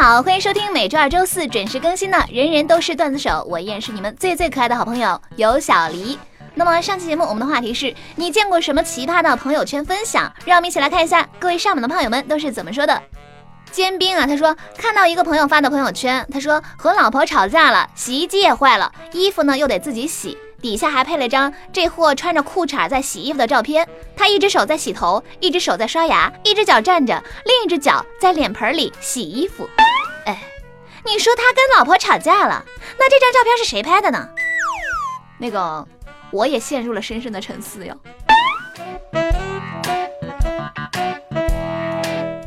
好，欢迎收听每周二、周四准时更新的《人人都是段子手》，我依然是你们最最可爱的好朋友有小黎。那么上期节目我们的话题是你见过什么奇葩的朋友圈分享？让我们一起来看一下各位上榜的胖友们都是怎么说的。坚冰啊，他说看到一个朋友发的朋友圈，他说和老婆吵架了，洗衣机也坏了，衣服呢又得自己洗。底下还配了张这货穿着裤衩在洗衣服的照片，他一只手在洗头，一只手在刷牙，一只脚站着，另一只脚在脸盆里洗衣服。哎，你说他跟老婆吵架了，那这张照片是谁拍的呢？那个，我也陷入了深深的沉思哟。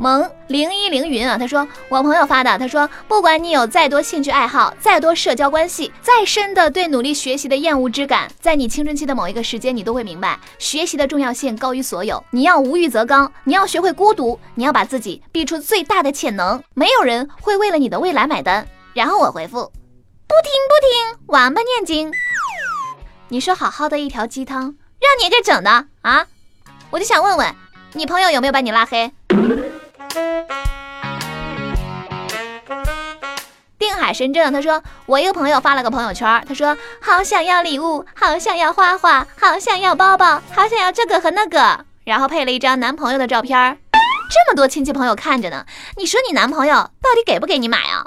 萌零一零云啊，他说我朋友发的，他说不管你有再多兴趣爱好，再多社交关系，再深的对努力学习的厌恶之感，在你青春期的某一个时间，你都会明白学习的重要性高于所有。你要无欲则刚，你要学会孤独，你要把自己逼出最大的潜能。没有人会为了你的未来买单。然后我回复，不听不听，王八念经。你说好好的一条鸡汤，让你给整的啊！我就想问问，你朋友有没有把你拉黑？定海神针，他说我一个朋友发了个朋友圈，他说好想要礼物，好想要花花，好想要包包，好想要这个和那个，然后配了一张男朋友的照片，这么多亲戚朋友看着呢，你说你男朋友到底给不给你买啊？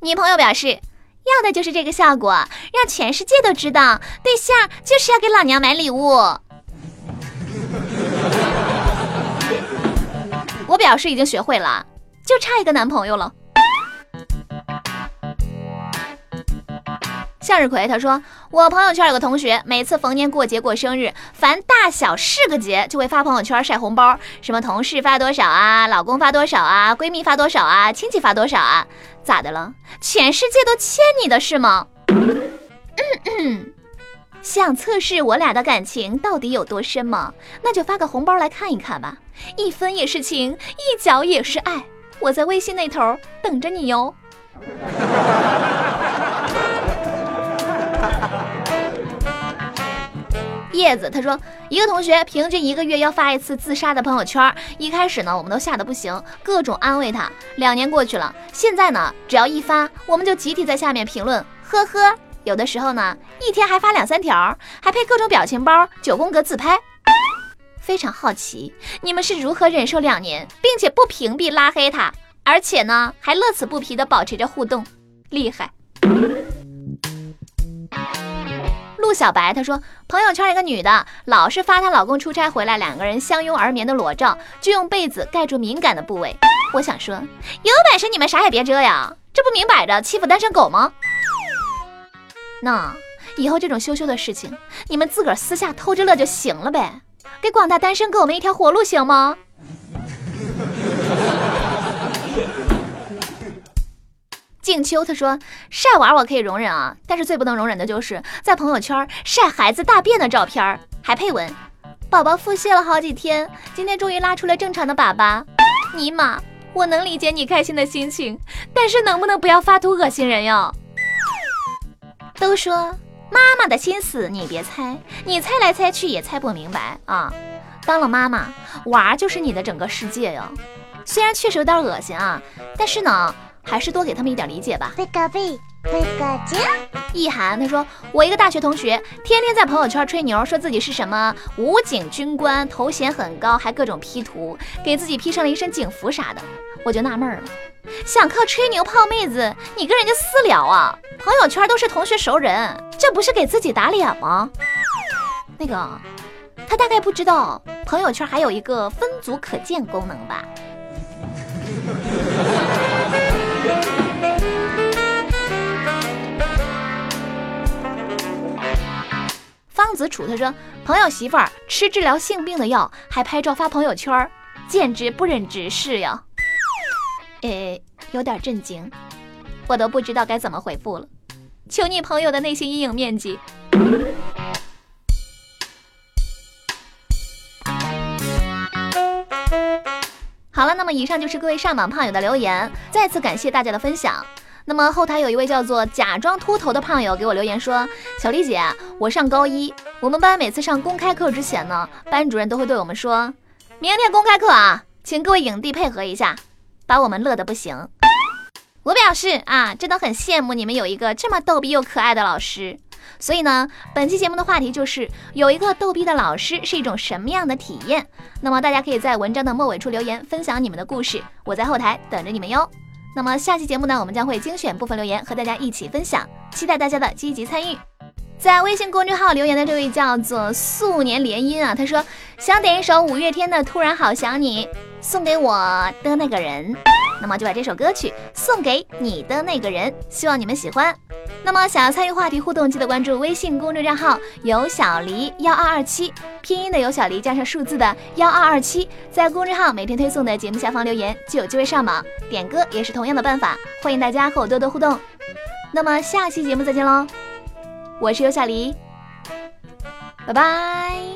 女朋友表示要的就是这个效果，让全世界都知道对象就是要给老娘买礼物。表示已经学会了，就差一个男朋友了。向日葵他说，我朋友圈有个同学，每次逢年过节过生日，凡大小是个节，就会发朋友圈晒红包，什么同事发多少啊，老公发多少啊，闺蜜发多少啊，亲戚发多少啊？咋的了？全世界都欠你的是吗？想测试我俩的感情到底有多深吗？那就发个红包来看一看吧。一分也是情，一角也是爱。我在微信那头等着你哟。叶子他说，一个同学平均一个月要发一次自杀的朋友圈。一开始呢，我们都吓得不行，各种安慰他。两年过去了，现在呢，只要一发，我们就集体在下面评论，呵呵。有的时候呢，一天还发两三条，还配各种表情包、九宫格自拍。非常好奇，你们是如何忍受两年，并且不屏蔽拉黑他，而且呢，还乐此不疲的保持着互动，厉害。陆小白他说，朋友圈一个女的老是发她老公出差回来，两个人相拥而眠的裸照，就用被子盖住敏感的部位。我想说，有本事你们啥也别遮呀，这不明摆着欺负单身狗吗？那以后这种羞羞的事情，你们自个儿私下偷着乐就行了呗。给广大单身狗们一条活路，行吗？静秋他说晒娃我可以容忍啊，但是最不能容忍的就是在朋友圈晒孩子大便的照片，还配文：宝宝腹泻了好几天，今天终于拉出了正常的粑粑。尼玛，我能理解你开心的心情，但是能不能不要发图恶心人哟？都说。妈妈的心思你别猜，你猜来猜去也猜不明白啊！当了妈妈，娃儿就是你的整个世界呀。虽然确实有点恶心啊，但是呢，还是多给他们一点理解吧。意涵他说，我一个大学同学天天在朋友圈吹牛，说自己是什么武警军官，头衔很高，还各种 P 图，给自己 P 上了一身警服啥的。我就纳闷了，想靠吹牛泡妹子，你跟人家私聊啊？朋友圈都是同学熟人，这不是给自己打脸吗？那个，他大概不知道朋友圈还有一个分组可见功能吧？子楚他说，朋友媳妇儿吃治疗性病的药，还拍照发朋友圈，简直不忍直视呀！诶，有点震惊，我都不知道该怎么回复了。求你朋友的内心阴影面积。好了，那么以上就是各位上榜胖友的留言，再次感谢大家的分享。那么后台有一位叫做假装秃头的胖友给我留言说：“小丽姐，我上高一，我们班每次上公开课之前呢，班主任都会对我们说，明天公开课啊，请各位影帝配合一下。”把我们乐得不行。我表示啊，真的很羡慕你们有一个这么逗逼又可爱的老师。所以呢，本期节目的话题就是有一个逗逼的老师是一种什么样的体验？那么大家可以在文章的末尾处留言，分享你们的故事，我在后台等着你们哟。那么下期节目呢，我们将会精选部分留言和大家一起分享，期待大家的积极参与。在微信公众号留言的这位叫做素年联姻啊，他说想点一首五月天的《突然好想你》，送给我的那个人。那么就把这首歌曲送给你的那个人，希望你们喜欢。那么想要参与话题互动，记得关注微信公众账号有小黎幺二二七，拼音的有小黎加上数字的幺二二七，在公众号每天推送的节目下方留言就有机会上榜点歌，也是同样的办法，欢迎大家和我多多互动。那么下期节目再见喽，我是有小黎，拜拜。